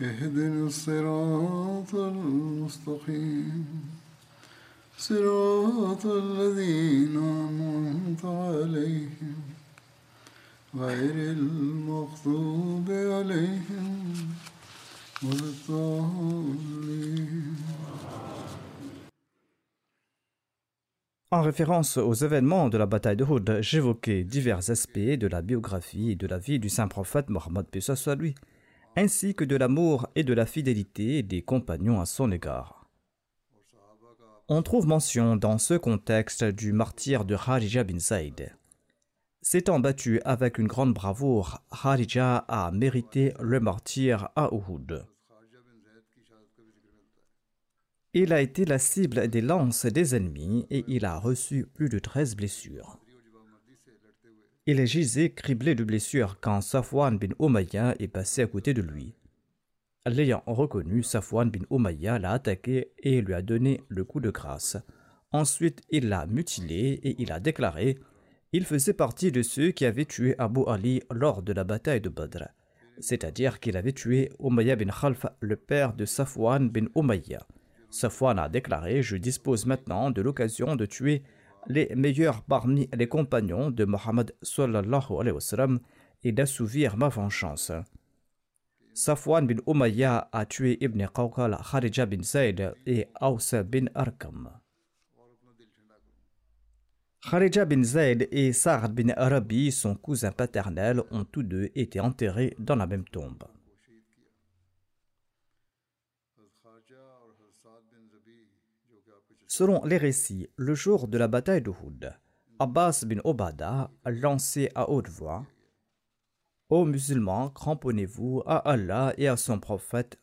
اهدنا الصراط المستقيم صراط الذين أنعمت عليهم غير المغضوب عليهم ولا الضالين En référence aux événements de la bataille de Houd, j'évoquais divers aspects de la biographie et de la vie du saint prophète Mohammed Pesos soit lui, ainsi que de l'amour et de la fidélité des compagnons à son égard. On trouve mention dans ce contexte du martyr de Harija bin Saïd. S'étant battu avec une grande bravoure, Harija a mérité le martyr à Uhud. Il a été la cible des lances des ennemis et il a reçu plus de 13 blessures. Il gisait criblé de blessures quand Safwan bin Umayya est passé à côté de lui. L'ayant reconnu, Safwan bin Umayya l'a attaqué et lui a donné le coup de grâce. Ensuite, il l'a mutilé et il a déclaré il faisait partie de ceux qui avaient tué Abu Ali lors de la bataille de Badr, c'est-à-dire qu'il avait tué Umayya bin Khalf, le père de Safwan bin Umayya. Safwan a déclaré Je dispose maintenant de l'occasion de tuer les meilleurs parmi les compagnons de Mohammed sallallahu alayhi wa et d'assouvir ma vengeance. Safwan bin Umayya a tué Ibn Qawqal, Kharija bin Zayd et Aws bin Arkam. Kharija bin Zayd et Sa'd bin Arabi, son cousin paternel, ont tous deux été enterrés dans la même tombe. Selon les récits, le jour de la bataille de Houd, Abbas bin Obada lancé à haute voix Ô musulmans, cramponnez-vous à Allah et à son prophète.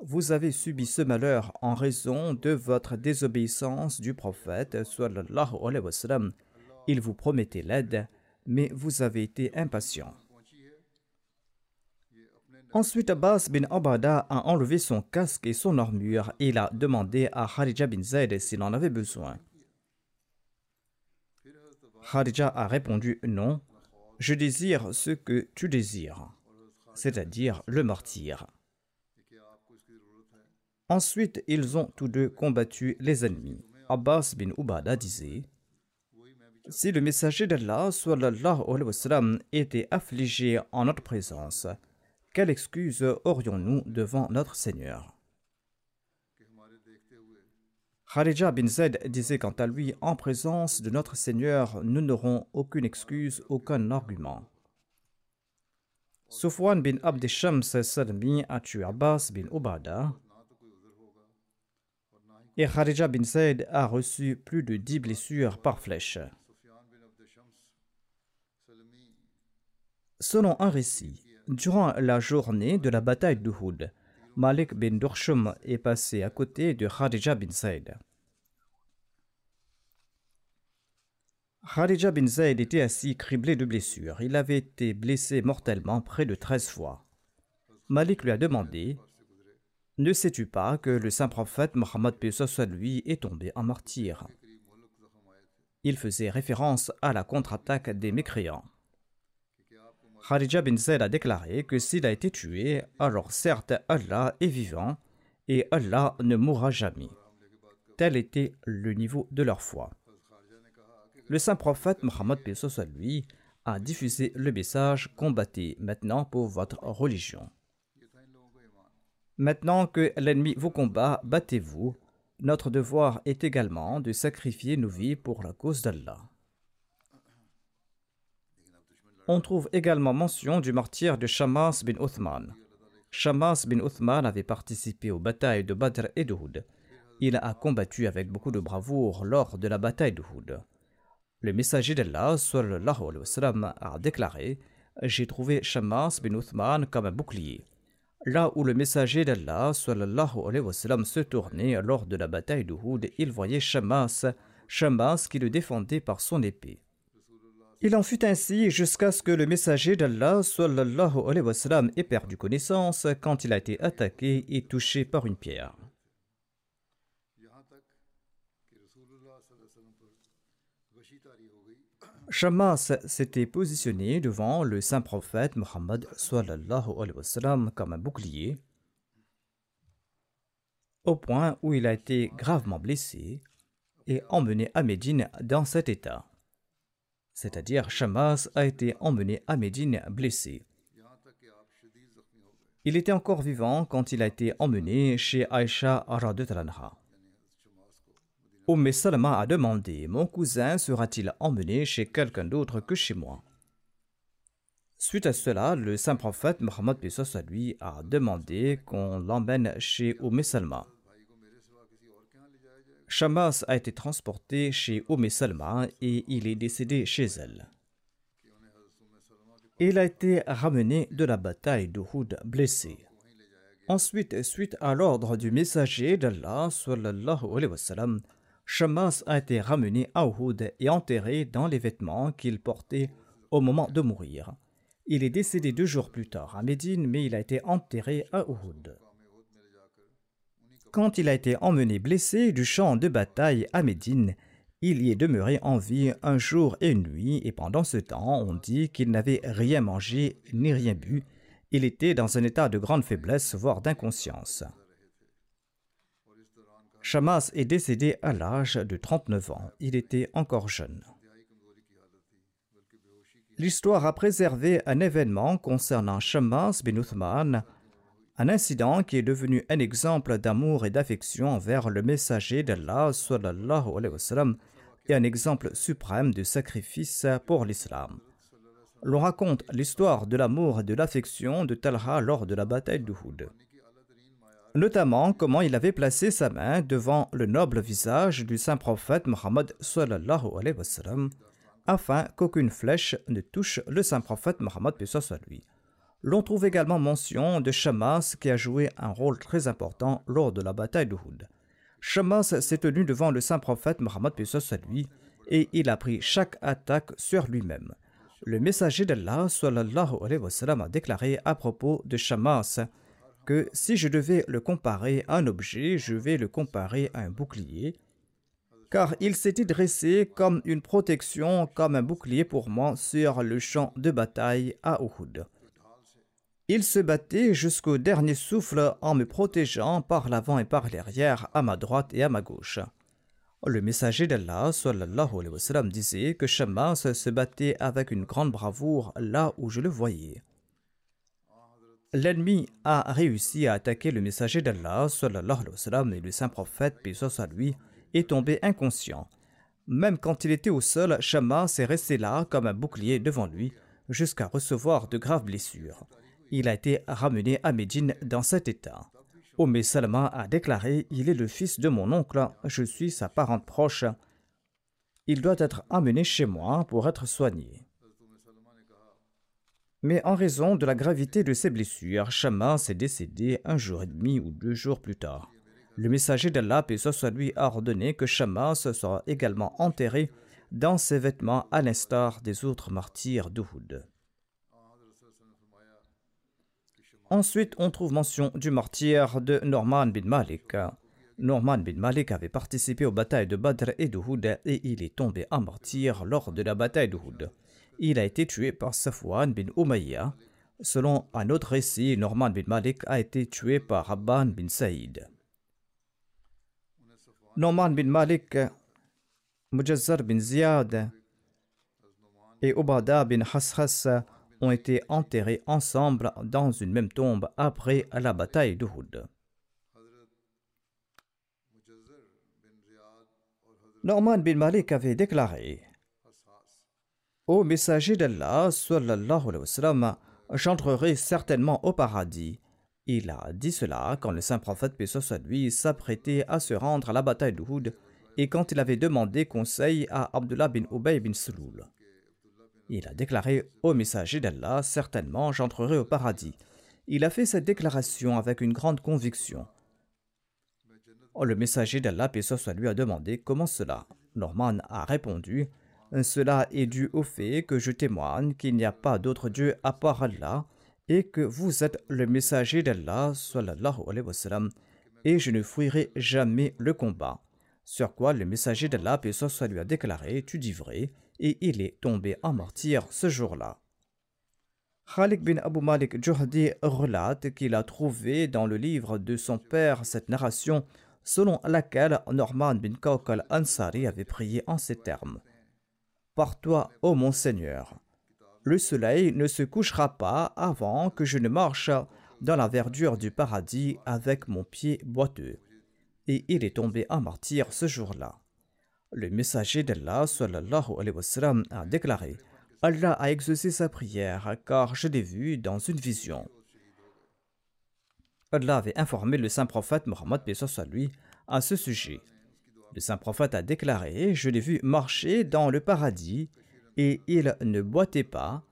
Vous avez subi ce malheur en raison de votre désobéissance du prophète. Il vous promettait l'aide, mais vous avez été impatient. Ensuite, Abbas bin Abada a enlevé son casque et son armure et il a demandé à Kharija bin Zayd s'il en avait besoin. Kharija a répondu non, je désire ce que tu désires, c'est-à-dire le martyr. Ensuite, ils ont tous deux combattu les ennemis. Abbas bin Ubada disait Si le messager d'Allah était affligé en notre présence, quelle excuse aurions-nous devant notre Seigneur? Kharija bin Zaid disait quant à lui En présence de notre Seigneur, nous n'aurons aucune excuse, aucun argument. Sufwan bin Abd Shams Salmi a tué Abbas bin Ubada? Et Kharija bin Zaid a reçu plus de dix blessures par flèche. Selon un récit, Durant la journée de la bataille d'Uhud, Malik bin Durshum est passé à côté de Khadija bin Zayd. Khadija bin Zayd était assis criblé de blessures. Il avait été blessé mortellement près de 13 fois. Malik lui a demandé Ne sais-tu pas que le saint prophète Mohammed soit lui est tombé en martyr? Il faisait référence à la contre-attaque des mécréants. Kharija bin Zayd a déclaré que s'il a été tué, alors certes Allah est vivant et Allah ne mourra jamais. Tel était le niveau de leur foi. Le saint prophète Mohammed lui a diffusé le message Combattez maintenant pour votre religion. Maintenant que l'ennemi vous combat, battez-vous. Notre devoir est également de sacrifier nos vies pour la cause d'Allah. On trouve également mention du martyr de Shamas bin Uthman. Shamas bin Uthman avait participé aux batailles de Badr et d'Uhud. Il a combattu avec beaucoup de bravoure lors de la bataille d'Uhud. Le messager d'Allah a déclaré J'ai trouvé Shamas bin Uthman comme un bouclier. Là où le messager d'Allah se tournait lors de la bataille d'Uhud, il voyait Shamas, Shamas qui le défendait par son épée. Il en fut ainsi jusqu'à ce que le messager d'Allah ait perdu connaissance quand il a été attaqué et touché par une pierre. Shamas s'était positionné devant le saint prophète Muhammad comme un bouclier, au point où il a été gravement blessé et emmené à Médine dans cet état c'est-à-dire Shamas a été emmené à Médine blessé. Il était encore vivant quand il a été emmené chez Aïcha Radutranha. Umm Salama a demandé Mon cousin sera-t-il emmené chez quelqu'un d'autre que chez moi? Suite à cela, le saint prophète Mohammed lui a demandé qu'on l'emmène chez Umm Salma. Shamas a été transporté chez Oumé Salma et il est décédé chez elle. Il a été ramené de la bataille d'Uhud blessé. Ensuite, suite à l'ordre du messager d'Allah, Shamas a été ramené à Uhud et enterré dans les vêtements qu'il portait au moment de mourir. Il est décédé deux jours plus tard à Médine, mais il a été enterré à Uhud. Quand il a été emmené blessé du champ de bataille à Médine, il y est demeuré en vie un jour et une nuit, et pendant ce temps, on dit qu'il n'avait rien mangé ni rien bu. Il était dans un état de grande faiblesse, voire d'inconscience. Shamas est décédé à l'âge de 39 ans. Il était encore jeune. L'histoire a préservé un événement concernant Shamas bin Uthman un incident qui est devenu un exemple d'amour et d'affection envers le messager d'Allah et un exemple suprême de sacrifice pour l'islam. L'on raconte l'histoire de l'amour et de l'affection de Talha lors de la bataille d'Uhud. Notamment comment il avait placé sa main devant le noble visage du saint prophète Muhammad afin qu'aucune flèche ne touche le saint prophète Muhammad lui. L'on trouve également mention de Shamas qui a joué un rôle très important lors de la bataille d'Uhud. Shamas s'est tenu devant le saint prophète Muhammad à lui et il a pris chaque attaque sur lui-même. Le messager d'Allah a déclaré à propos de Shamas que si je devais le comparer à un objet, je vais le comparer à un bouclier, car il s'était dressé comme une protection, comme un bouclier pour moi sur le champ de bataille à Uhud. Il se battait jusqu'au dernier souffle en me protégeant par l'avant et par l'arrière, à ma droite et à ma gauche. Le messager d'Allah disait que Shammas se battait avec une grande bravoure là où je le voyais. L'ennemi a réussi à attaquer le messager d'Allah et le saint prophète, paix à lui, est tombé inconscient. Même quand il était au sol, Shammas est resté là comme un bouclier devant lui jusqu'à recevoir de graves blessures il a été ramené à Médine dans cet état. Oumé Salama a déclaré Il est le fils de mon oncle, je suis sa parente proche. Il doit être amené chez moi pour être soigné. Mais en raison de la gravité de ses blessures, Shama s'est décédé un jour et demi ou deux jours plus tard. Le messager d'Allah, paix soit lui, a ordonné que Shama soit également enterré dans ses vêtements à l'instar des autres martyrs d'Uhud. Ensuite, on trouve mention du martyr de Norman bin Malik. Norman bin Malik avait participé aux batailles de Badr et d'Uhud et il est tombé en martyr lors de la bataille d'Uhud. Il a été tué par Safwan bin Umayya. Selon un autre récit, Norman bin Malik a été tué par Abban bin Saïd. Norman bin Malik, Mujazzar bin Ziyad et Ubada bin Hashas ont été enterrés ensemble dans une même tombe après la bataille d'Uhud. Norman bin Malik avait déclaré Ô messager d'Allah, j'entrerai certainement au paradis. Il a dit cela quand le saint prophète paix soit lui s'apprêtait à se rendre à la bataille d'Uhud et quand il avait demandé conseil à Abdullah bin Ubay bin Sulul. Il a déclaré au messager d'Allah Certainement j'entrerai au paradis. Il a fait cette déclaration avec une grande conviction. Oh, le messager d'Allah, paix soit lui, a demandé Comment cela Norman a répondu Cela est dû au fait que je témoigne qu'il n'y a pas d'autre Dieu à part Allah et que vous êtes le messager d'Allah, et je ne fuirai jamais le combat. Sur quoi le messager d'Allah, paix lui, a déclaré Tu dis vrai, et il est tombé en martyr ce jour-là. Khalid bin Abu Malik relate qu'il a trouvé dans le livre de son père cette narration selon laquelle Norman bin Kaukal Ansari avait prié en ces termes Par toi, ô mon Seigneur, le soleil ne se couchera pas avant que je ne marche dans la verdure du paradis avec mon pied boiteux. Et il est tombé en martyr ce jour-là. Le messager d'Allah a déclaré Allah a exaucé sa prière car je l'ai vu dans une vision. Allah avait informé le saint prophète Mohammed lui à ce sujet. Le saint prophète a déclaré Je l'ai vu marcher dans le paradis et il ne boitait pas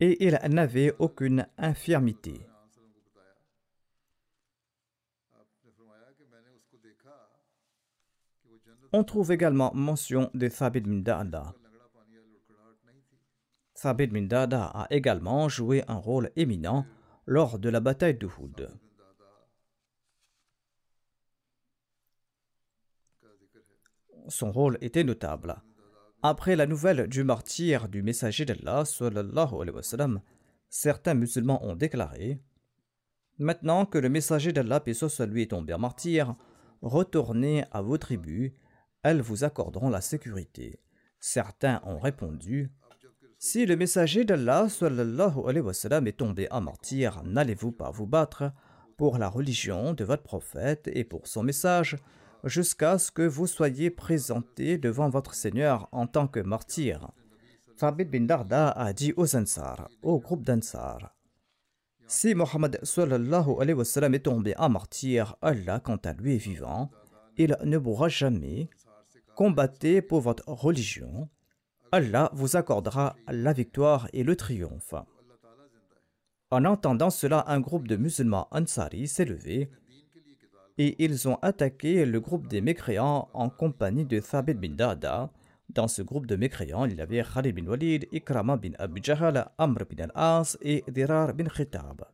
et il n'avait aucune infirmité. On trouve également mention de Thabit bin Dada. Thabit a également joué un rôle éminent lors de la bataille d'Uhud. Son rôle était notable. Après la nouvelle du martyr du messager d'Allah, certains musulmans ont déclaré Maintenant que le messager d'Allah, paix lui, est tombé en martyr, retournez à vos tribus vous accorderont la sécurité. Certains ont répondu Si le messager d'Allah est tombé en martyr, n'allez-vous pas vous battre pour la religion de votre prophète et pour son message jusqu'à ce que vous soyez présenté devant votre Seigneur en tant que martyr. Fabid bin Darda a dit aux Ansar, au groupe d'Ansar Si Mohammed est tombé en martyr, Allah, quant à lui, est vivant, il ne mourra jamais combattez pour votre religion, Allah vous accordera la victoire et le triomphe. En entendant cela, un groupe de musulmans Ansari s'est levé et ils ont attaqué le groupe des mécréants en compagnie de Thabit bin Dada. Dans ce groupe de mécréants, il y avait Khalid bin Walid, Ikrama bin Abu Jahal, Amr bin al-As et Dirar bin Khitab.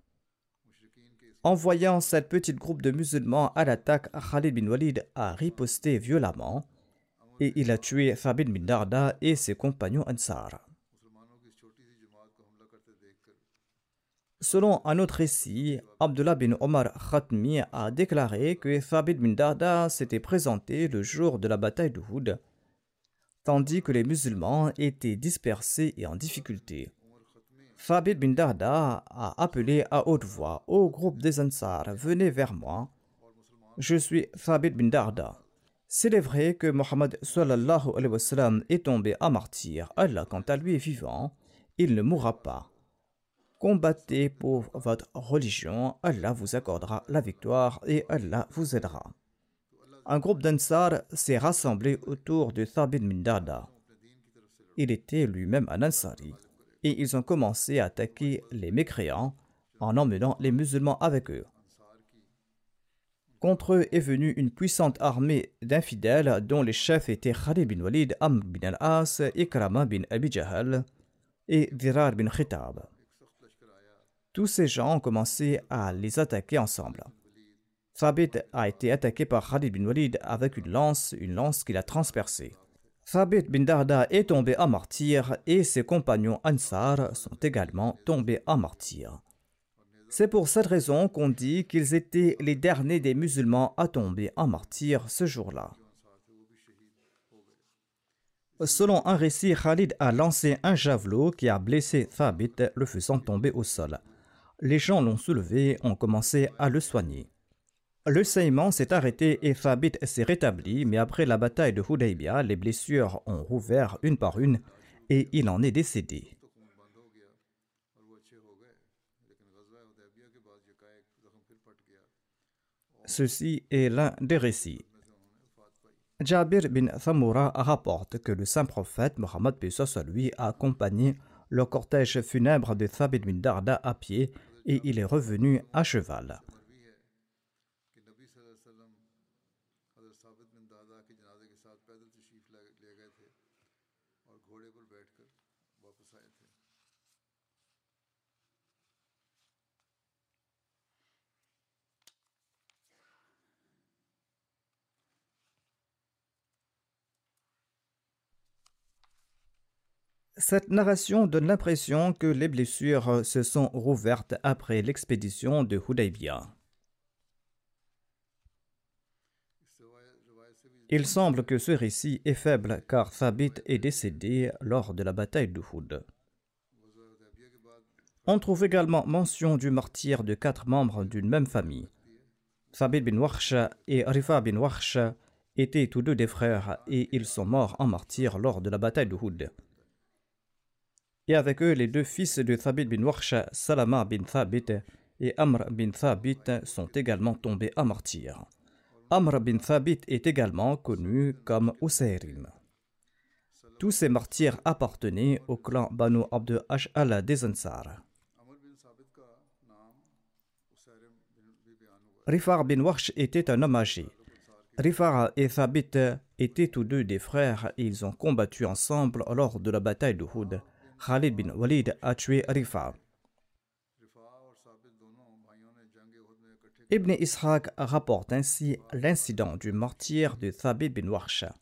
En voyant cette petite groupe de musulmans à l'attaque, Khalid bin Walid a riposté violemment et il a tué Thabit bin Darda et ses compagnons Ansar. Selon un autre récit, Abdullah bin Omar Khatmi a déclaré que Thabit bin Darda s'était présenté le jour de la bataille d'Uhud, tandis que les musulmans étaient dispersés et en difficulté. Thabit bin Darda a appelé à haute voix au groupe des Ansar Venez vers moi. Je suis Thabit bin Darda. S'il est vrai que Mohammed est tombé à martyr, Allah quant à lui est vivant, il ne mourra pas. Combattez pour votre religion, Allah vous accordera la victoire et Allah vous aidera. Un groupe d'Ansar s'est rassemblé autour de Thabit Mindada. Il était lui-même un Ansari et ils ont commencé à attaquer les mécréants en emmenant les musulmans avec eux. Contre eux est venue une puissante armée d'infidèles dont les chefs étaient Khalid bin Walid, Amr bin al-As, Ikrama bin Abi Jahal et Dirar bin Khitab. Tous ces gens ont commencé à les attaquer ensemble. Thabit a été attaqué par Khalid bin Walid avec une lance, une lance qui l'a transpercé. Thabit bin Darda est tombé en martyr et ses compagnons Ansar sont également tombés en martyr. C'est pour cette raison qu'on dit qu'ils étaient les derniers des musulmans à tomber en martyr ce jour-là. Selon un récit, Khalid a lancé un javelot qui a blessé Thabit, le faisant tomber au sol. Les gens l'ont soulevé, ont commencé à le soigner. Le saignement s'est arrêté et Thabit s'est rétabli, mais après la bataille de Hudaybiyah, les blessures ont rouvert une par une et il en est décédé. Ceci est l'un des récits. Jabir bin Thamura rapporte que le saint prophète Mohammed lui a accompagné le cortège funèbre de Thabit bin Darda à pied et il est revenu à cheval. Cette narration donne l'impression que les blessures se sont rouvertes après l'expédition de Hudaybiyah. Il semble que ce récit est faible car Thabit est décédé lors de la bataille d'Uhud. On trouve également mention du martyr de quatre membres d'une même famille. Thabit bin Warsha et Rifa bin Warsha étaient tous deux des frères et ils sont morts en martyr lors de la bataille d'Uhud et avec eux les deux fils de Thabit bin Warsha, Salama bin Thabit et Amr bin Thabit sont également tombés à martyr. Amr bin Thabit est également connu comme Usayrim. Tous ces martyrs appartenaient au clan Banu Abd Ash'ala des Ansar. Rifar bin Warsh était un homme âgé. Rifar et Thabit étaient tous deux des frères et ils ont combattu ensemble lors de la bataille de Houd. Khalid bin Walid a tué Rifa. Ibn Ishaq rapporte ainsi l'incident du martyr de Thabit bin Warsha.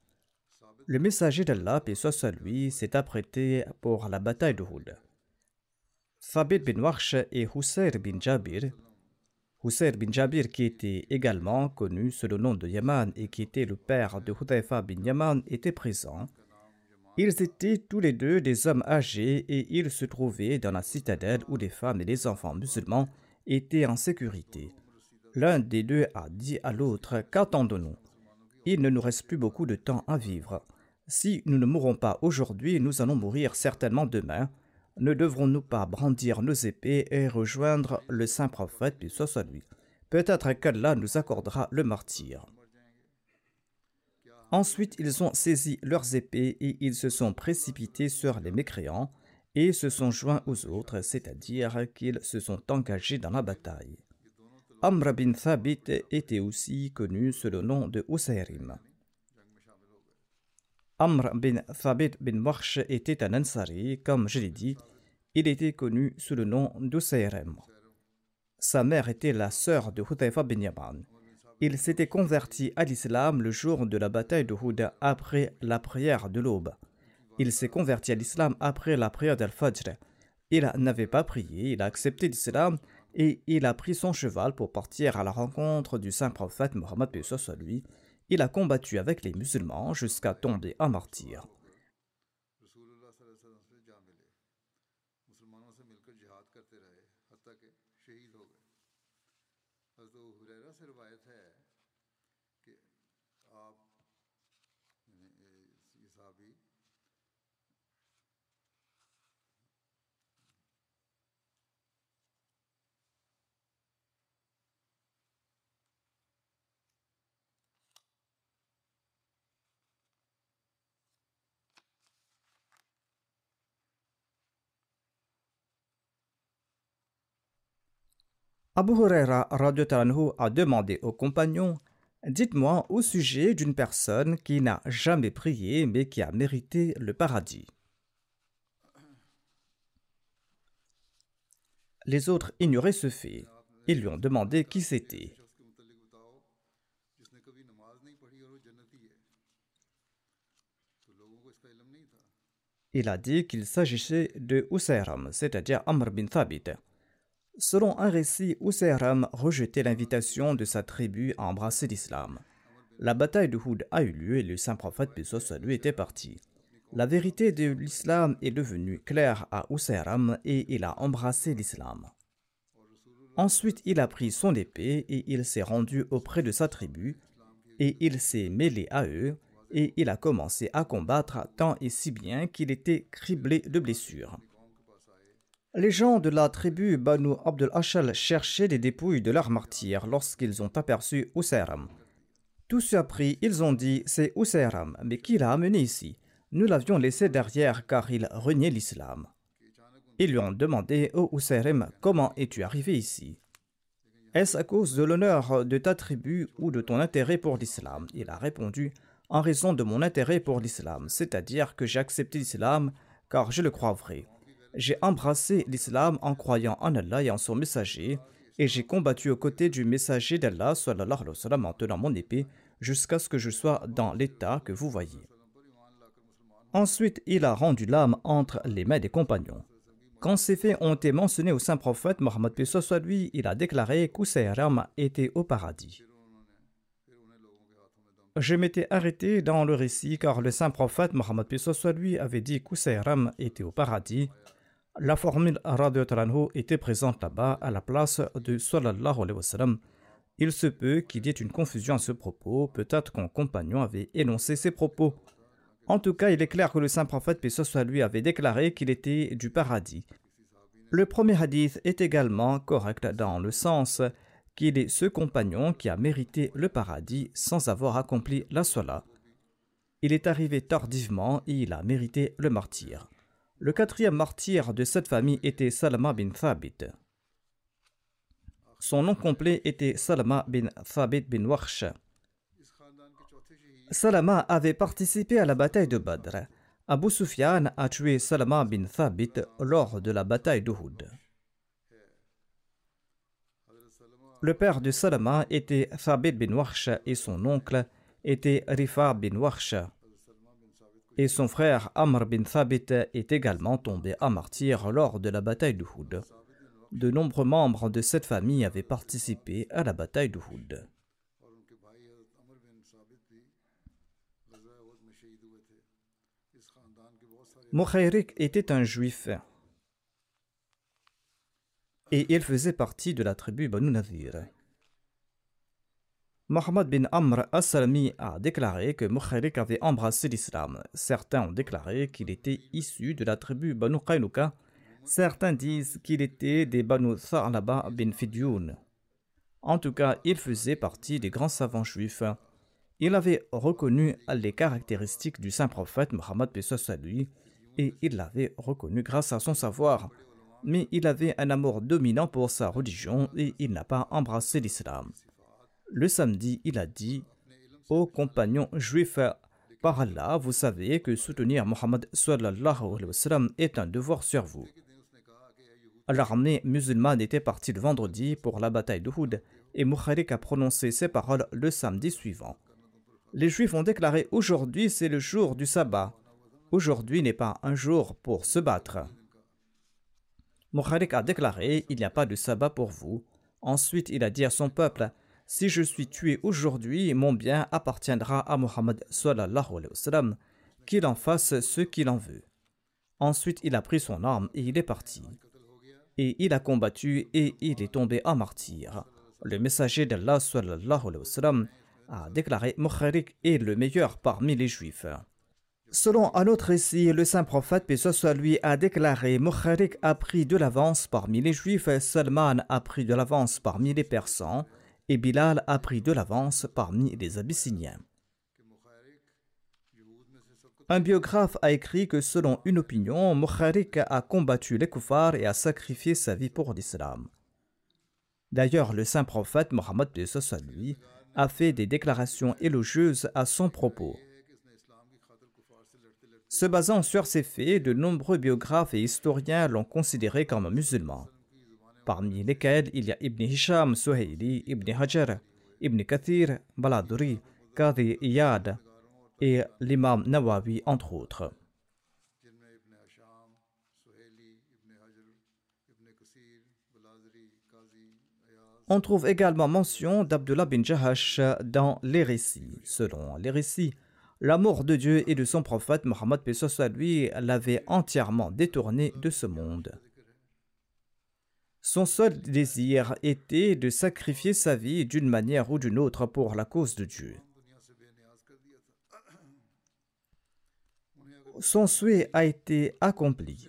Le messager d'Allah, paix soit lui, s'est apprêté pour la bataille de Houd. Thabit bin Warsha et Hussein bin Jabir, Hussein bin Jabir qui était également connu sous le nom de Yaman et qui était le père de Hudayfa bin Yaman, étaient présents ils étaient tous les deux des hommes âgés et ils se trouvaient dans la citadelle où les femmes et les enfants musulmans étaient en sécurité. L'un des deux a dit à l'autre Qu'attendons-nous Il ne nous reste plus beaucoup de temps à vivre. Si nous ne mourrons pas aujourd'hui, nous allons mourir certainement demain. Ne devrons-nous pas brandir nos épées et rejoindre le saint prophète, puis soit lui? Peut-être qu'Allah nous accordera le martyr. Ensuite, ils ont saisi leurs épées et ils se sont précipités sur les mécréants et se sont joints aux autres, c'est-à-dire qu'ils se sont engagés dans la bataille. Amr bin Thabit était aussi connu sous le nom de Usayrim. Amr bin Thabit bin Marsh était un Ansari, comme je l'ai dit, il était connu sous le nom d'Usayrim. Sa mère était la sœur de Hutaifa bin Yaman. Il s'était converti à l'islam le jour de la bataille de Houda après la prière de l'aube. Il s'est converti à l'islam après la prière d'Al-Fajr. Il n'avait pas prié, il a accepté l'islam et il a pris son cheval pour partir à la rencontre du saint prophète Mohammed lui. Il a combattu avec les musulmans jusqu'à tomber en martyr. Abu Huraira a demandé aux compagnons Dites-moi au sujet d'une personne qui n'a jamais prié mais qui a mérité le paradis. Les autres ignoraient ce fait. Ils lui ont demandé qui c'était. Il a dit qu'il s'agissait de Usayram, c'est-à-dire Amr bin Thabit. Selon un récit, Usayram rejetait l'invitation de sa tribu à embrasser l'islam. La bataille de Houd a eu lieu et le saint prophète Pesos lui était parti. La vérité de l'islam est devenue claire à Usairam et il a embrassé l'islam. Ensuite, il a pris son épée et il s'est rendu auprès de sa tribu et il s'est mêlé à eux et il a commencé à combattre tant et si bien qu'il était criblé de blessures. Les gens de la tribu Banu Abdul Ashal cherchaient les dépouilles de leurs martyrs lorsqu'ils ont aperçu Usairam. Tous surpris, ils ont dit C'est Usairam, mais qui l'a amené ici? Nous l'avions laissé derrière car il reniait l'islam. Ils lui ont demandé Ô oh comment es-tu arrivé ici? Est-ce à cause de l'honneur de ta tribu ou de ton intérêt pour l'islam? Il a répondu En raison de mon intérêt pour l'islam, c'est-à-dire que j'ai accepté l'islam car je le crois vrai. J'ai embrassé l'islam en croyant en Allah et en son messager, et j'ai combattu aux côtés du messager d'Allah en tenant mon épée jusqu'à ce que je sois dans l'état que vous voyez. Ensuite, il a rendu l'âme entre les mains des compagnons. Quand ces faits ont été mentionnés au saint prophète Mohammed soit lui, il a déclaré qu'Ousayram était au paradis. Je m'étais arrêté dans le récit car le saint prophète Mohammed soit lui avait dit qu'Ousayram était au paradis la formule Radio était présente là-bas à la place de Sallallahu alayhi wa sallam. Il se peut qu'il y ait une confusion à ce propos, peut-être qu'un compagnon avait énoncé ces propos. En tout cas, il est clair que le saint prophète, paix soit lui, avait déclaré qu'il était du paradis. Le premier hadith est également correct dans le sens qu'il est ce compagnon qui a mérité le paradis sans avoir accompli la sola. Il est arrivé tardivement et il a mérité le martyr. Le quatrième martyr de cette famille était Salama bin Thabit. Son nom complet était Salama bin Thabit bin Warsh. Salama avait participé à la bataille de Badr. Abu Sufyan a tué Salama bin Thabit lors de la bataille d'Uhud. Le père de Salama était Thabit bin Warsh et son oncle était Rifa bin Warsh et son frère Amr bin Thabit est également tombé à martyr lors de la bataille d'Uhud. De nombreux membres de cette famille avaient participé à la bataille d'Uhud. Mukhayrik était un juif et il faisait partie de la tribu Banu Nadir. Mohammed bin Amr as-Salami a déclaré que Mukhayrik avait embrassé l'islam. Certains ont déclaré qu'il était issu de la tribu Banu. Certains disent qu'il était des Banu Tha'laba bin Fidyoun. En tout cas, il faisait partie des grands savants juifs. Il avait reconnu les caractéristiques du saint prophète Mohammed lui et il l'avait reconnu grâce à son savoir. Mais il avait un amour dominant pour sa religion et il n'a pas embrassé l'islam. Le samedi, il a dit Ô compagnons juifs, par Allah, vous savez que soutenir Mohammed est un devoir sur vous. L'armée musulmane était partie le vendredi pour la bataille d'Uhud et Mukharik a prononcé ces paroles le samedi suivant. Les Juifs ont déclaré Aujourd'hui c'est le jour du sabbat. Aujourd'hui n'est pas un jour pour se battre. Mukharik a déclaré Il n'y a pas de sabbat pour vous. Ensuite, il a dit à son peuple si je suis tué aujourd'hui, mon bien appartiendra à Mohammed qu'il en fasse ce qu'il en veut. Ensuite, il a pris son arme et il est parti. Et il a combattu et il est tombé en martyr. Le messager d'Allah a déclaré Mukharik est le meilleur parmi les juifs. Selon un autre récit, le saint prophète, paix soit lui, a déclaré Mukharik a pris de l'avance parmi les juifs, Salman a pris de l'avance parmi les persans, et Bilal a pris de l'avance parmi les Abyssiniens. Un biographe a écrit que selon une opinion, Mukharik a combattu les koufars et a sacrifié sa vie pour l'islam. D'ailleurs, le saint prophète Mohammed lui a fait des déclarations élogieuses à son propos. Se basant sur ces faits, de nombreux biographes et historiens l'ont considéré comme un musulman parmi lesquels il y a Ibn Hisham, Suhaili, Ibn Hajar, Ibn Kathir, Baladuri, Qadi Iyad et l'imam Nawawi, entre autres. On trouve également mention d'Abdullah bin Jahash dans les récits. Selon les récits, L'amour de Dieu et de son prophète Mohammed lui l'avait entièrement détourné de ce monde. Son seul désir était de sacrifier sa vie d'une manière ou d'une autre pour la cause de Dieu. Son souhait a été accompli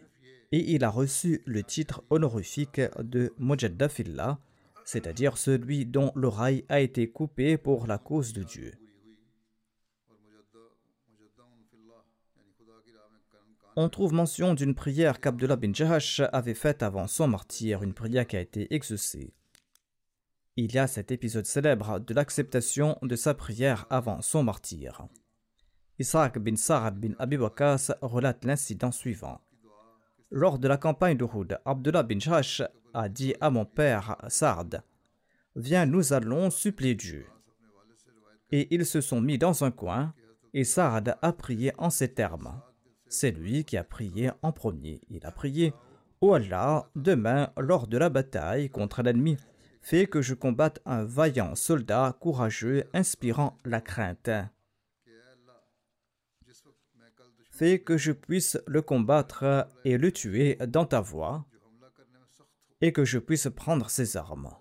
et il a reçu le titre honorifique de Mujaddafillah, c'est-à-dire celui dont l'oreille a été coupée pour la cause de Dieu. On trouve mention d'une prière qu'Abdullah bin Jahash avait faite avant son martyr, une prière qui a été exaucée. Il y a cet épisode célèbre de l'acceptation de sa prière avant son martyr. Isaac bin Sa'ad bin Abi relate l'incident suivant. Lors de la campagne de Houd, Abdullah bin Jahash a dit à mon père Sa'ad Viens, nous allons supplier Dieu. Et ils se sont mis dans un coin, et Saad a prié en ces termes. C'est lui qui a prié en premier. Il a prié Oh Allah, demain, lors de la bataille contre l'ennemi, fais que je combatte un vaillant soldat courageux, inspirant la crainte. Fais que je puisse le combattre et le tuer dans ta voie, et que je puisse prendre ses armes.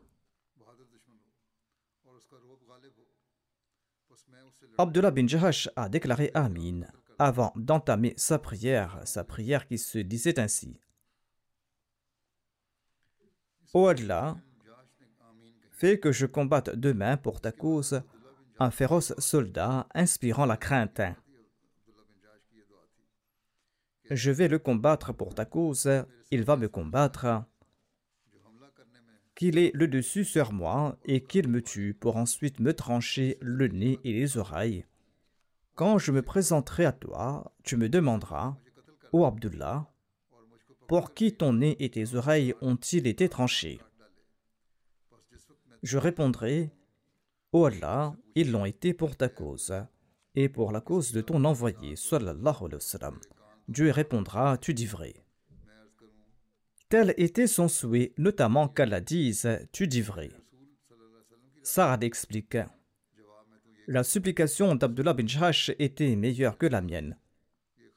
Abdullah bin Jahash a déclaré Amin avant d'entamer sa prière, sa prière qui se disait ainsi. Ô Allah, fais que je combatte demain pour ta cause un féroce soldat inspirant la crainte. Je vais le combattre pour ta cause, il va me combattre. Qu'il ait le dessus sur moi et qu'il me tue pour ensuite me trancher le nez et les oreilles quand je me présenterai à toi, tu me demanderas, Ô Abdullah, pour qui ton nez et tes oreilles ont-ils été tranchés? Je répondrai, Ô Allah, ils l'ont été pour ta cause, et pour la cause de ton envoyé, sallallahu alayhi wa sallam. Dieu répondra, tu dis vrai. Tel était son souhait, notamment qu'Allah dise, tu dis vrai. Sarad explique, la supplication d'Abdullah bin Jahash était meilleure que la mienne.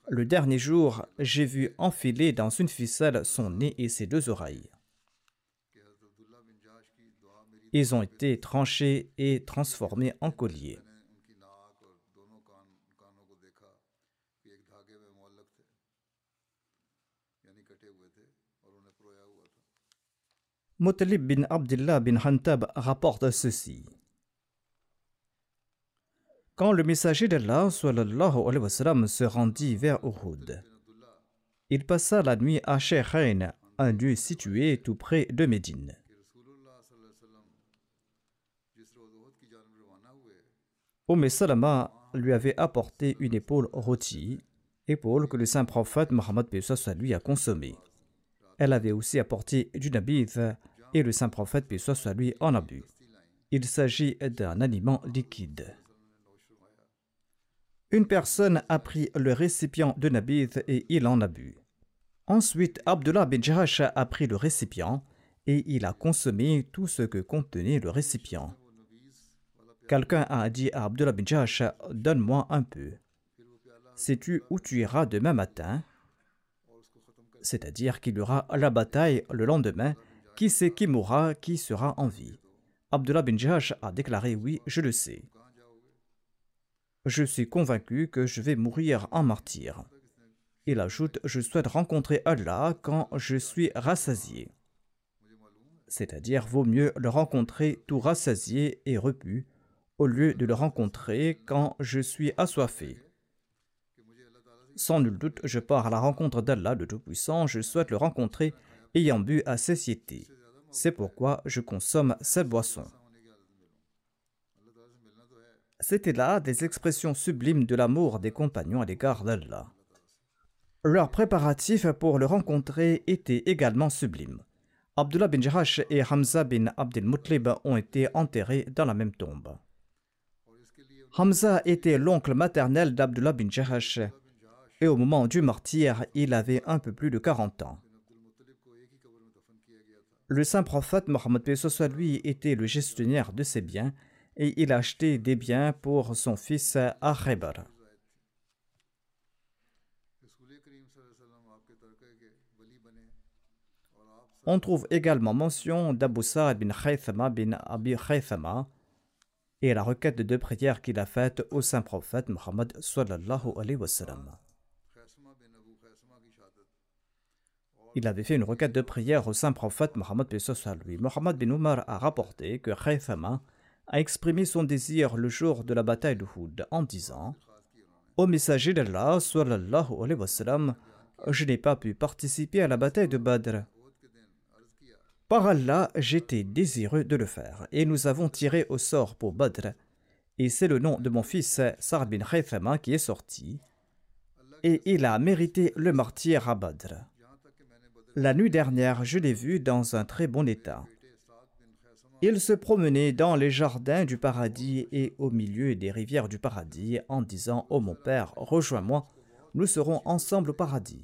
Le dernier jour, j'ai vu enfiler dans une ficelle son nez et ses deux oreilles. Ils ont été tranchés et transformés en colliers. Mutalib bin Abdullah bin Hantab rapporte ceci. Quand le messager d'Allah se rendit vers Uhud, il passa la nuit à Sheikhain, un lieu situé tout près de Médine. Umm Salama lui avait apporté une épaule rôtie, épaule que le saint prophète Mohammed lui a consommée. Elle avait aussi apporté du nabith et le saint prophète lui en a bu. Il s'agit d'un aliment liquide. Une personne a pris le récipient de Nabith et il en a bu. Ensuite, Abdullah bin Jahash a pris le récipient et il a consommé tout ce que contenait le récipient. Quelqu'un a dit à Abdullah bin Jahash Donne-moi un peu. Sais-tu où tu iras demain matin? C'est-à-dire qu'il y aura la bataille le lendemain. Qui sait qui mourra, qui sera en vie? Abdullah bin Jahash a déclaré Oui, je le sais je suis convaincu que je vais mourir en martyr. Il ajoute, je souhaite rencontrer Allah quand je suis rassasié. C'est-à-dire, vaut mieux le rencontrer tout rassasié et repu, au lieu de le rencontrer quand je suis assoiffé. Sans nul doute, je pars à la rencontre d'Allah le Tout-Puissant, je souhaite le rencontrer ayant bu à satiété. C'est pourquoi je consomme cette boisson. C'était là des expressions sublimes de l'amour des compagnons à l'égard d'Allah. Leurs préparatifs pour le rencontrer étaient également sublimes. Abdullah bin Jahash et Hamza bin Abdel Mutlib ont été enterrés dans la même tombe. Hamza était l'oncle maternel d'Abdullah bin Jahash et au moment du martyr, il avait un peu plus de 40 ans. Le saint prophète Mohammed lui était le gestionnaire de ses biens et il achetait des biens pour son fils à On trouve également mention d'Abu Sa'ad bin Khaythama bin Abi Khaythama et la requête de deux prières qu'il a faite au saint prophète Muhammad sallallahu alayhi wa sallam. Il avait fait une requête de prière au saint prophète Muhammad bin. Muhammad bin Umar a rapporté que Khaythama a exprimé son désir le jour de la bataille de Houd en disant Au messager d'Allah sallallahu alayhi wa sallam, je n'ai pas pu participer à la bataille de Badr. Par Allah, j'étais désireux de le faire, et nous avons tiré au sort pour Badr, et c'est le nom de mon fils Sar bin qui est sorti, et il a mérité le martyr à Badr. La nuit dernière, je l'ai vu dans un très bon état. Il se promenait dans les jardins du paradis et au milieu des rivières du paradis en disant oh mon père, rejoins-moi, nous serons ensemble au paradis.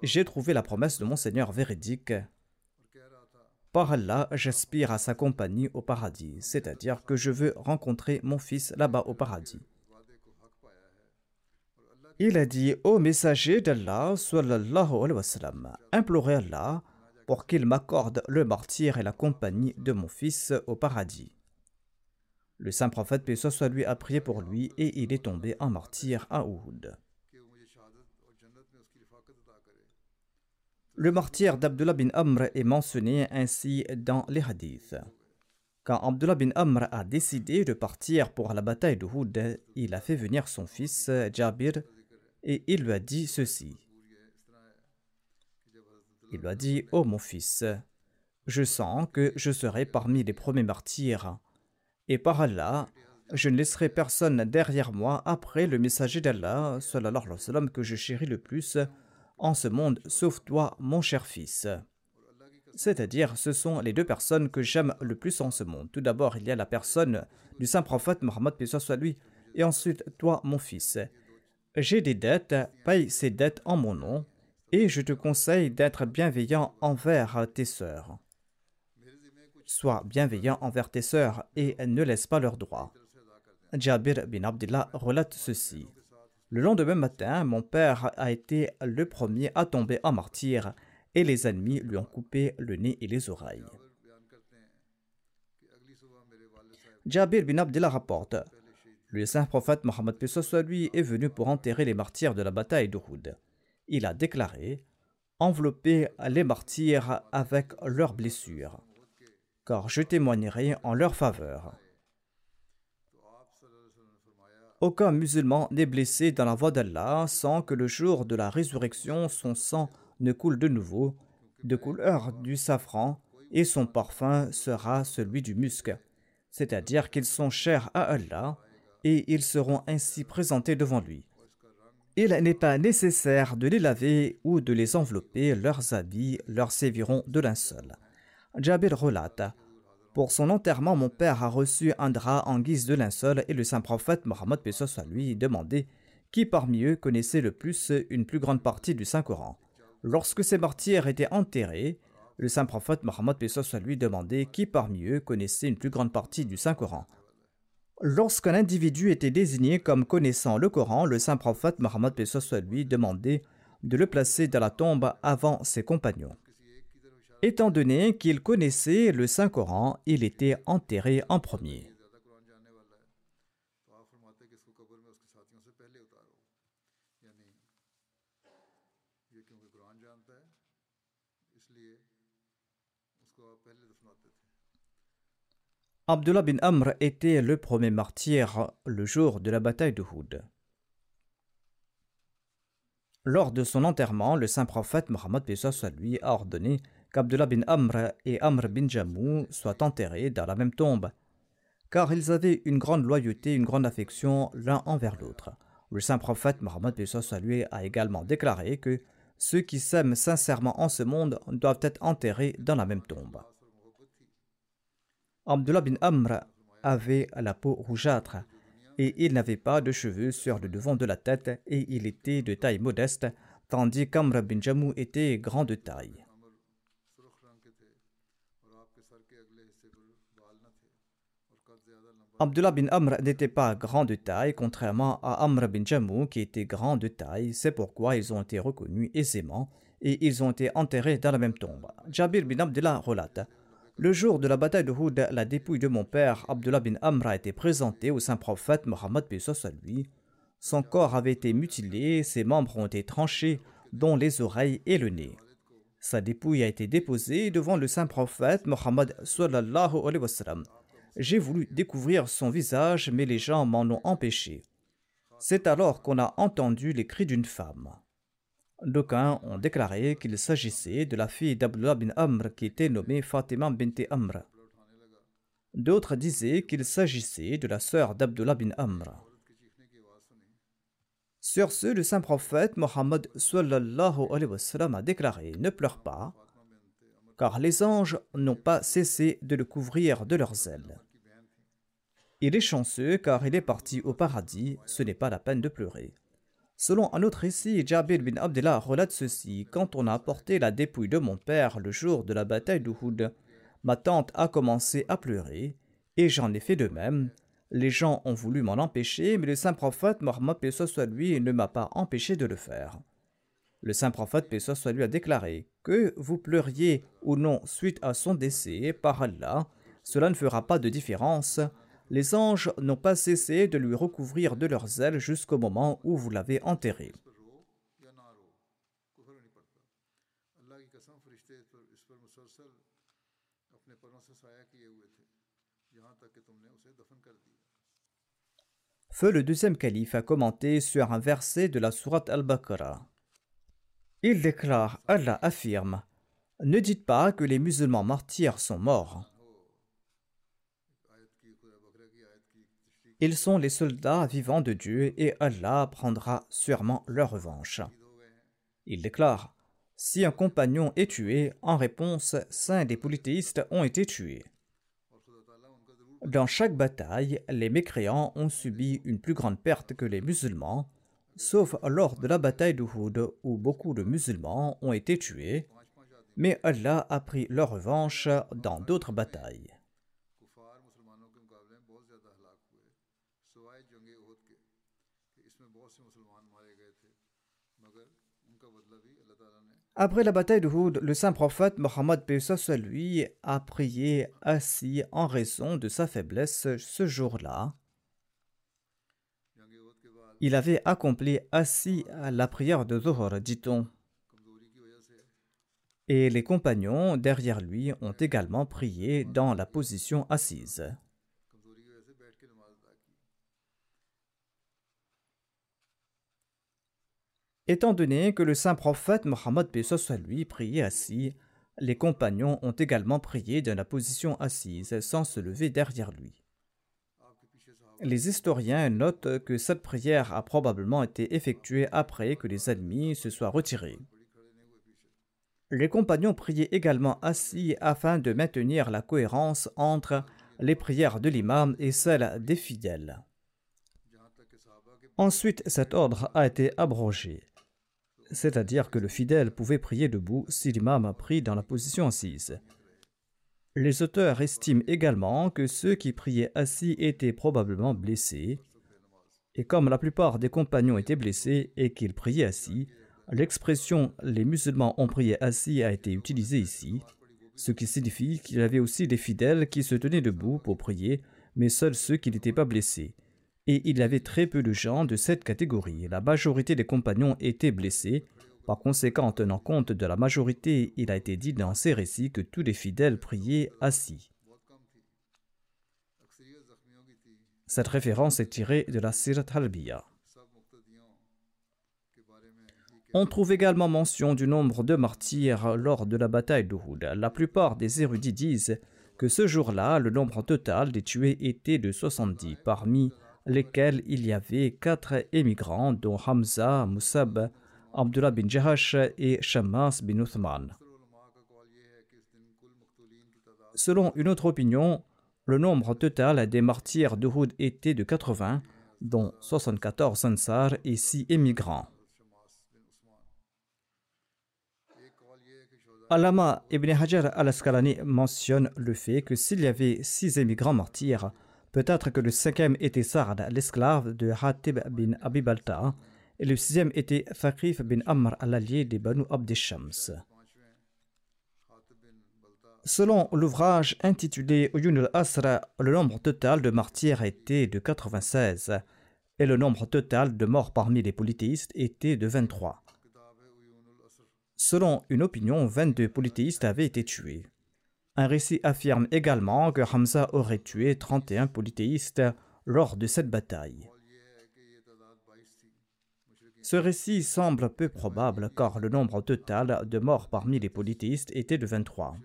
J'ai trouvé la promesse de mon Seigneur véridique. Par Allah, j'aspire à sa compagnie au paradis, c'est-à-dire que je veux rencontrer mon fils là-bas au paradis. Il a dit Ô messager d'Allah, implorez Allah pour qu'il m'accorde le martyr et la compagnie de mon fils au paradis. Le saint prophète, paix soit lui, a prié pour lui et il est tombé en martyr à Uhud. Le martyr d'Abdullah bin Amr est mentionné ainsi dans les hadiths. Quand Abdullah bin Amr a décidé de partir pour la bataille de Houd, il a fait venir son fils Jabir et il lui a dit ceci. Il lui a dit Ô oh mon fils, je sens que je serai parmi les premiers martyrs, et par Allah, je ne laisserai personne derrière moi après le messager d'Allah, que je chéris le plus, en ce monde sauf toi, mon cher fils. C'est-à-dire, ce sont les deux personnes que j'aime le plus en ce monde. Tout d'abord, il y a la personne du saint prophète Mohammed, soit lui, et ensuite toi, mon fils. J'ai des dettes, paye ces dettes en mon nom, et je te conseille d'être bienveillant envers tes sœurs. Sois bienveillant envers tes sœurs et ne laisse pas leurs droits. Jabir bin Abdullah relate ceci. Le lendemain matin, mon père a été le premier à tomber en martyr et les ennemis lui ont coupé le nez et les oreilles. Jabir bin Abdullah rapporte Le saint prophète Mohammed lui est venu pour enterrer les martyrs de la bataille de Houd. Il a déclaré Enveloppez les martyrs avec leurs blessures, car je témoignerai en leur faveur. Aucun musulman n'est blessé dans la voie d'Allah sans que le jour de la résurrection son sang ne coule de nouveau, de couleur du safran, et son parfum sera celui du musc. C'est-à-dire qu'ils sont chers à Allah, et ils seront ainsi présentés devant lui. Il n'est pas nécessaire de les laver ou de les envelopper, leurs habits leur serviront de linceul. Jabir relate pour son enterrement, mon père a reçu un drap en guise de linceul et le saint prophète Mohammed a lui demandé qui parmi eux connaissait le plus une plus grande partie du Saint-Coran. Lorsque ces martyrs étaient enterrés, le saint prophète Mohammed a lui demandé qui parmi eux connaissait une plus grande partie du Saint-Coran. Lorsqu'un individu était désigné comme connaissant le Coran, le saint prophète Mohammed lui demandait de le placer dans la tombe avant ses compagnons. Étant donné qu'il connaissait le Saint-Coran, il était enterré en premier. Abdullah bin Amr était le premier martyr le jour de la bataille de Houd. Lors de son enterrement, le saint prophète Mohammed lui a ordonné qu'Abdullah bin Amr et Amr bin Jamou soient enterrés dans la même tombe, car ils avaient une grande loyauté, une grande affection l'un envers l'autre. Le saint prophète Mohammed lui a également déclaré que ceux qui s'aiment sincèrement en ce monde doivent être enterrés dans la même tombe. Abdullah bin Amr avait la peau rougeâtre et il n'avait pas de cheveux sur le devant de la tête et il était de taille modeste, tandis qu'Amr bin Jamou était grand de taille. Abdullah bin Amr n'était pas grand de taille, contrairement à Amr bin Jamou qui était grand de taille, c'est pourquoi ils ont été reconnus aisément et ils ont été enterrés dans la même tombe. Jabir bin Abdullah relate Le jour de la bataille de Houd, la dépouille de mon père, Abdullah bin Amr, a été présentée au saint prophète Mohammed à lui. Son corps avait été mutilé, ses membres ont été tranchés, dont les oreilles et le nez. Sa dépouille a été déposée devant le saint prophète Mohammed. J'ai voulu découvrir son visage, mais les gens m'en ont empêché. C'est alors qu'on a entendu les cris d'une femme. D'aucuns ont déclaré qu'il s'agissait de la fille d'Abdullah bin Amr qui était nommée Fatima bint Amr. D'autres disaient qu'il s'agissait de la sœur d'Abdullah bin Amr. Sur ce, le saint prophète Mohammed a déclaré Ne pleure pas, car les anges n'ont pas cessé de le couvrir de leurs ailes. Il est chanceux car il est parti au paradis, ce n'est pas la peine de pleurer. Selon un autre récit, Jabir bin Abdullah relate ceci Quand on a apporté la dépouille de mon père le jour de la bataille d'Uhud, ma tante a commencé à pleurer, et j'en ai fait de même. Les gens ont voulu m'en empêcher, mais le saint prophète Mohammed lui ne m'a pas empêché de le faire. Le saint prophète soit lui a déclaré que vous pleuriez ou non suite à son décès, par Allah, cela ne fera pas de différence les anges n'ont pas cessé de lui recouvrir de leurs ailes jusqu'au moment où vous l'avez enterré. Feu le deuxième calife a commenté sur un verset de la sourate Al-Baqarah. Il déclare Allah affirme Ne dites pas que les musulmans martyrs sont morts. Ils sont les soldats vivants de Dieu et Allah prendra sûrement leur revanche. Il déclare Si un compagnon est tué, en réponse, cinq des polythéistes ont été tués. Dans chaque bataille, les mécréants ont subi une plus grande perte que les musulmans, sauf lors de la bataille d'Uhud où beaucoup de musulmans ont été tués, mais Allah a pris leur revanche dans d'autres batailles. Après la bataille de Houd, le saint prophète Mohammed lui a prié assis en raison de sa faiblesse ce jour-là. Il avait accompli assis la prière de Zohar, dit-on. Et les compagnons derrière lui ont également prié dans la position assise. Étant donné que le saint prophète Mohammed soit lui priait assis, les compagnons ont également prié dans la position assise sans se lever derrière lui. Les historiens notent que cette prière a probablement été effectuée après que les ennemis se soient retirés. Les compagnons priaient également assis afin de maintenir la cohérence entre les prières de l'imam et celles des fidèles. Ensuite, cet ordre a été abrogé c'est-à-dire que le fidèle pouvait prier debout si l'imam a pris dans la position assise. Les auteurs estiment également que ceux qui priaient assis étaient probablement blessés, et comme la plupart des compagnons étaient blessés et qu'ils priaient assis, l'expression les musulmans ont prié assis a été utilisée ici, ce qui signifie qu'il y avait aussi des fidèles qui se tenaient debout pour prier, mais seuls ceux qui n'étaient pas blessés et il y avait très peu de gens de cette catégorie. La majorité des compagnons étaient blessés. Par conséquent, en tenant compte de la majorité, il a été dit dans ces récits que tous les fidèles priaient assis. Cette référence est tirée de la Sirat Halbiya. On trouve également mention du nombre de martyrs lors de la bataille d'Uhud. La plupart des érudits disent que ce jour-là, le nombre total des tués était de 70. Parmi lesquels il y avait quatre émigrants, dont Hamza, Musab, Abdullah bin Jahash et Shammas bin Uthman. Selon une autre opinion, le nombre total des martyrs d'Uhud était de 80, dont 74 Ansar et 6 émigrants. Alama ibn Hajar al-Asqalani mentionne le fait que s'il y avait six émigrants martyrs, Peut-être que le cinquième était Sard, l'esclave de Hatib bin Abibalta, et le sixième était Thaqif bin Amr al-Allier des Banu Abd Shams. Selon l'ouvrage intitulé Uyun al-Asra, le nombre total de martyrs était de 96 et le nombre total de morts parmi les polythéistes était de 23. Selon une opinion, 22 polythéistes avaient été tués. Un récit affirme également que Hamza aurait tué 31 polythéistes lors de cette bataille. Ce récit semble peu probable car le nombre total de morts parmi les polythéistes était de 23.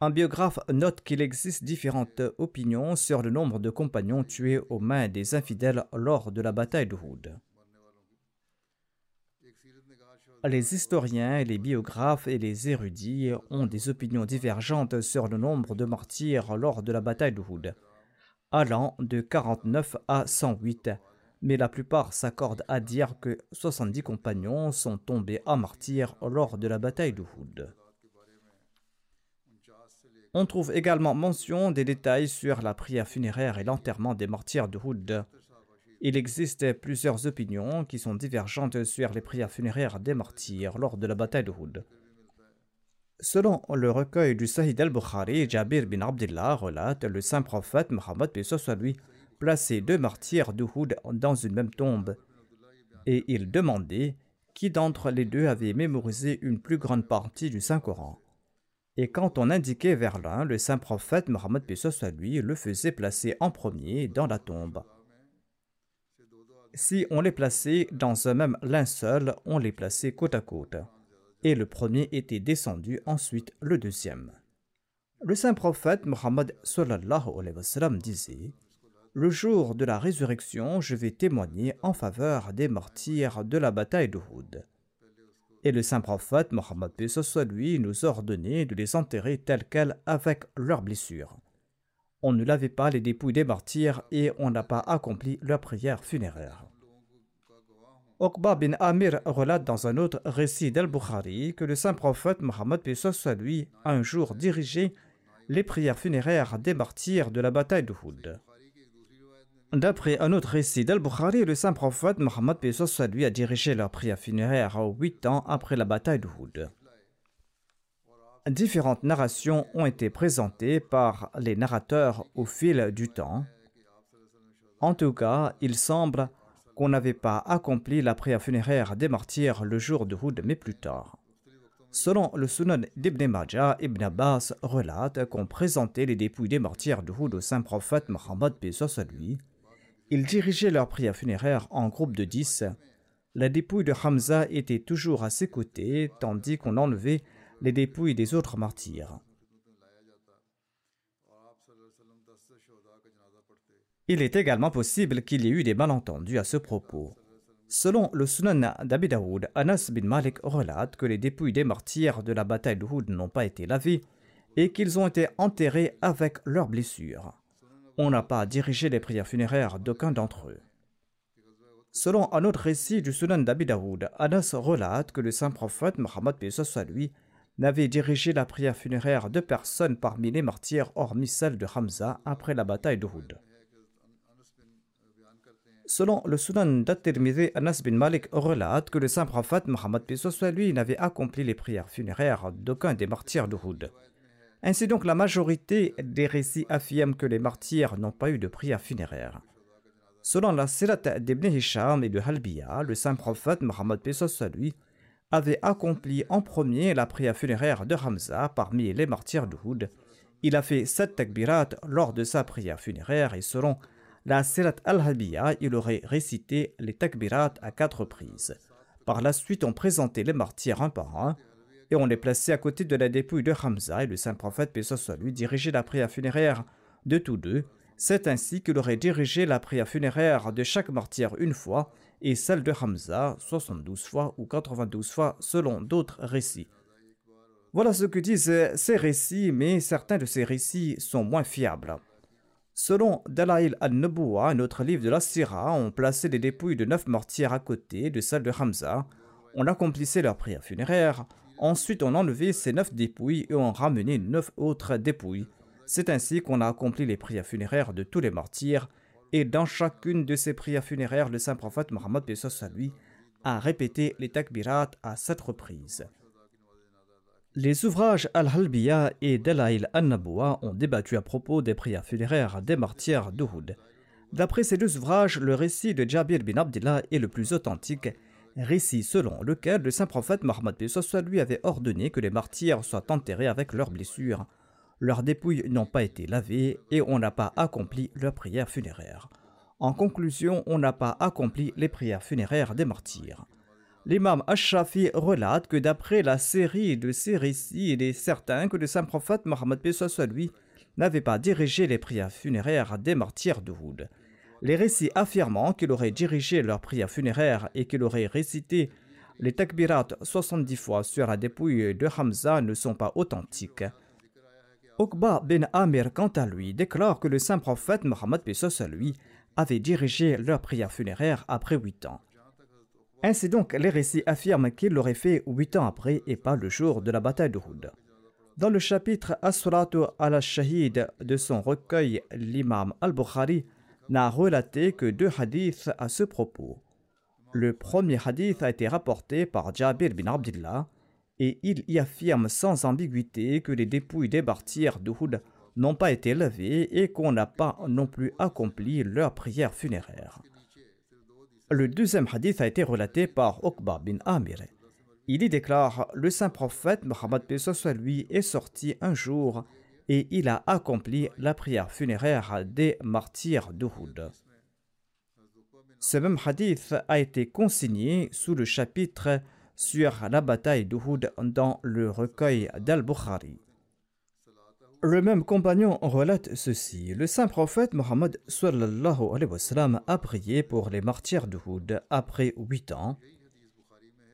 Un biographe note qu'il existe différentes opinions sur le nombre de compagnons tués aux mains des infidèles lors de la bataille de Houd. Les historiens, les biographes et les érudits ont des opinions divergentes sur le nombre de martyrs lors de la bataille de Houd, allant de 49 à 108, mais la plupart s'accordent à dire que 70 compagnons sont tombés à martyrs lors de la bataille de Houd. On trouve également mention des détails sur la prière funéraire et l'enterrement des martyrs de Houd. Il existe plusieurs opinions qui sont divergentes sur les prières funéraires des martyrs lors de la bataille de Houd. Selon le recueil du Sahih al-Bukhari, Jabir bin Abdullah relate le saint prophète Mohammed soit lui placer deux martyrs de Houd dans une même tombe et il demandait qui d'entre les deux avait mémorisé une plus grande partie du Saint-Coran. Et quand on indiquait vers l'un, le saint prophète Mohammed soit lui le faisait placer en premier dans la tombe. Si on les plaçait dans un même linceul, on les plaçait côte à côte. Et le premier était descendu, ensuite le deuxième. Le saint prophète Mohammed disait Le jour de la résurrection, je vais témoigner en faveur des martyrs de la bataille de Houd. Et le saint prophète Mohammed lui nous ordonnait de les enterrer tels quels avec leurs blessures. On ne lavait pas les dépouilles des martyrs et on n'a pas accompli leur prière funéraire. Okba bin Amir relate dans un autre récit d'Al-Bukhari que le saint prophète Mohammed soit lui a un jour dirigé les prières funéraires des martyrs de la bataille de Houd. D'après un autre récit d'Al-Bukhari, le saint prophète Mohammed lui a dirigé leur prière funéraire huit ans après la bataille de Houd. Différentes narrations ont été présentées par les narrateurs au fil du temps. En tout cas, il semble qu'on n'avait pas accompli la prière funéraire des martyrs le jour de Houd, mais plus tard. Selon le Sunan d'Ibn Majah, Ibn Abbas relate qu'on présentait les dépouilles des martyrs de Houd au saint prophète Mohammed lui ils dirigeaient leur prière funéraire en groupe de dix. La dépouille de Hamza était toujours à ses côtés, tandis qu'on enlevait les dépouilles des autres martyrs. Il est également possible qu'il y ait eu des malentendus à ce propos. Selon le Sunan d'Abi Anas bin Malik relate que les dépouilles des martyrs de la bataille de Houd n'ont pas été lavées et qu'ils ont été enterrés avec leurs blessures on n'a pas dirigé les prières funéraires d'aucun d'entre eux. Selon un autre récit du Sunan d'Abi Daoud, Anas relate que le saint prophète Mohammed lui n'avait dirigé la prière funéraire de personne parmi les martyrs hormis celle de Hamza après la bataille de Houd. Selon le Sunan d'At-Tirmidhi, Anas bin Malik relate que le saint prophète Mohammed lui n'avait accompli les prières funéraires d'aucun des martyrs de Houd. Ainsi donc, la majorité des récits affirment que les martyrs n'ont pas eu de prière funéraire. Selon la Sirat d'Ibn Hisham et de Halbiya, le saint prophète Mohammed lui avait accompli en premier la prière funéraire de Hamza parmi les martyrs de Houd. Il a fait sept takbirat lors de sa prière funéraire et selon la Sirat al-Halbiya, il aurait récité les takbirat à quatre reprises. Par la suite, on présentait les martyrs un par un et on les plaçait à côté de la dépouille de Hamza et le saint prophète, soit lui, dirigeait la prière funéraire de tous deux. C'est ainsi qu'il aurait dirigé la prière funéraire de chaque martyr une fois et celle de Hamza 72 fois ou 92 fois selon d'autres récits. Voilà ce que disent ces récits, mais certains de ces récits sont moins fiables. Selon Dalail al-Nabuwa, un autre livre de la Syrah, on plaçait les dépouilles de neuf martyrs à côté de celles de Hamza. On accomplissait leur prière funéraire. Ensuite, on enlevait ces neuf dépouilles et on ramenait neuf autres dépouilles. C'est ainsi qu'on a accompli les prières funéraires de tous les martyrs, et dans chacune de ses prières funéraires, le saint prophète Mohammed lui a répété les takbirat à sept reprises. Les ouvrages Al-Halbiya et Dalail An-Naboua ont débattu à propos des prières funéraires des martyrs d'Uhud. D'après ces deux ouvrages, le récit de Jabir bin Abdullah est le plus authentique, récit selon lequel le saint prophète Mohammed lui avait ordonné que les martyrs soient enterrés avec leurs blessures leurs dépouilles n'ont pas été lavées et on n'a pas accompli leurs prières funéraires. En conclusion, on n'a pas accompli les prières funéraires des martyrs. L'imam Ash-Shafi relate que d'après la série de ces récits, il est certain que le saint prophète Mohammed lui n'avait pas dirigé les prières funéraires des martyrs de Houd. Les récits affirmant qu'il aurait dirigé leurs prières funéraires et qu'il aurait récité les takbirat 70 fois sur la dépouille de Hamza ne sont pas authentiques. Uqba bin Amir, quant à lui, déclare que le saint prophète Mohammed lui avait dirigé leur prière funéraire après huit ans. Ainsi donc, les récits affirment qu'il l'aurait fait huit ans après et pas le jour de la bataille de Houd. Dans le chapitre As-Suratu al-Shahid de son recueil, l'imam al-Bukhari n'a relaté que deux hadiths à ce propos. Le premier hadith a été rapporté par Jabir bin Abdullah et il y affirme sans ambiguïté que les dépouilles des martyrs d'Uhud n'ont pas été lavées et qu'on n'a pas non plus accompli leur prière funéraire. Le deuxième hadith a été relaté par Okba bin Amir. Il y déclare Le saint prophète Mohammed soit lui est sorti un jour et il a accompli la prière funéraire des martyrs d'Uhud. Ce même hadith a été consigné sous le chapitre sur la bataille d'Uhud dans le recueil d'Al-Bukhari. Le même compagnon relate ceci. Le saint prophète Mohammed a prié pour les martyrs d'Uhud après huit ans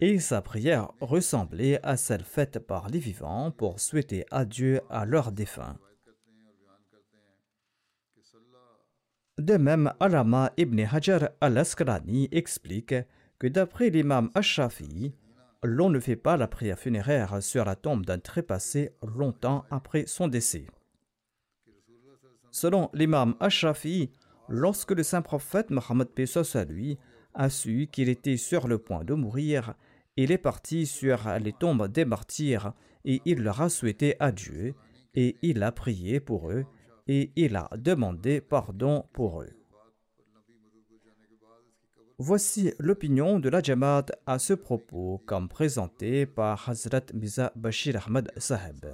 et sa prière ressemblait à celle faite par les vivants pour souhaiter adieu à leurs défunts. De même, Alama ibn Hajar al-Asqalani explique que d'après l'imam Ash-Shafi, l'on ne fait pas la prière funéraire sur la tombe d'un trépassé longtemps après son décès. Selon l'imam Ashrafi, lorsque le saint prophète Mohammed à lui a su qu'il était sur le point de mourir, il est parti sur les tombes des martyrs et il leur a souhaité adieu et il a prié pour eux et il a demandé pardon pour eux. Voici l'opinion de la Jamaat à ce propos, comme présentée par Hazrat Miza Bashir Ahmad Saheb.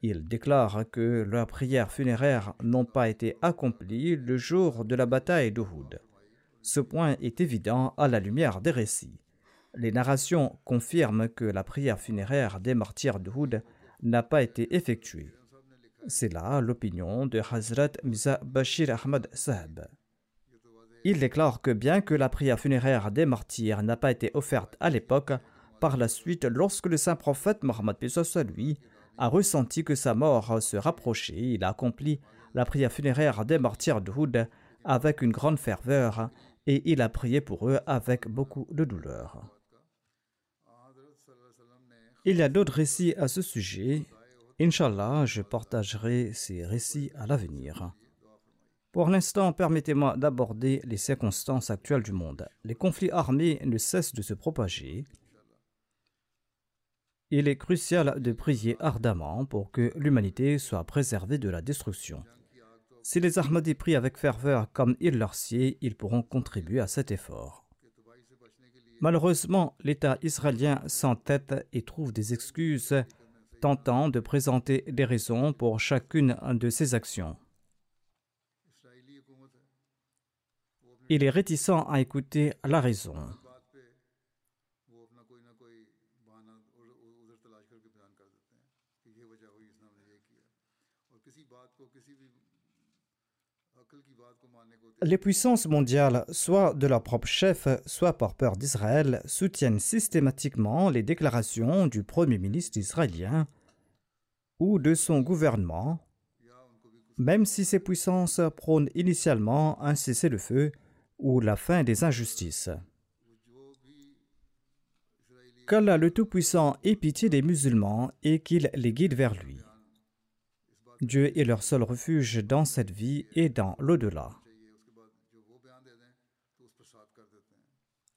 Il déclare que leurs prières funéraires n'ont pas été accomplies le jour de la bataille d'Uhud. Ce point est évident à la lumière des récits. Les narrations confirment que la prière funéraire des martyrs d'Uhud n'a pas été effectuée. C'est là l'opinion de Hazrat Miza Bashir Ahmad Saheb. Il déclare que bien que la prière funéraire des martyrs n'a pas été offerte à l'époque, par la suite, lorsque le saint prophète Mohammed lui a ressenti que sa mort se rapprochait, il a accompli la prière funéraire des martyrs de Houd avec une grande ferveur et il a prié pour eux avec beaucoup de douleur. Il y a d'autres récits à ce sujet. Inch'Allah, je partagerai ces récits à l'avenir. Pour l'instant, permettez-moi d'aborder les circonstances actuelles du monde. Les conflits armés ne cessent de se propager. Il est crucial de prier ardemment pour que l'humanité soit préservée de la destruction. Si les Ahmadis prient avec ferveur comme il leur sied, ils pourront contribuer à cet effort. Malheureusement, l'État israélien s'entête et trouve des excuses, tentant de présenter des raisons pour chacune de ses actions. Il est réticent à écouter la raison. Les puissances mondiales, soit de leur propre chef, soit par peur d'Israël, soutiennent systématiquement les déclarations du Premier ministre israélien ou de son gouvernement, même si ces puissances prônent initialement un cessez-le-feu ou la fin des injustices. Qu'Allah le Tout-Puissant ait pitié des musulmans et qu'il les guide vers lui. Dieu est leur seul refuge dans cette vie et dans l'au-delà.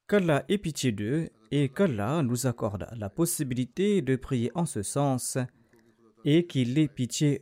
Qu'Allah ait pitié d'eux et qu'Allah nous accorde la possibilité de prier en ce sens et qu'il ait pitié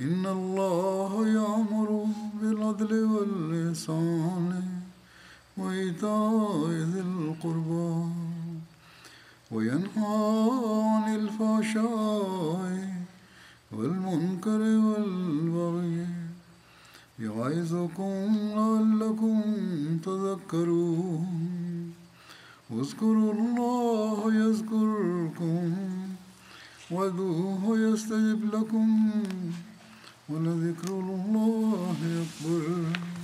إن الله يأمر بالعدل واللسان وإيتاء ذي القربى وينهى عن الفحشاء والمنكر والبغي يعظكم لعلكم تذكرون اذكروا الله يذكركم وادعوه يستجب لكم ولذكر الله أكبر.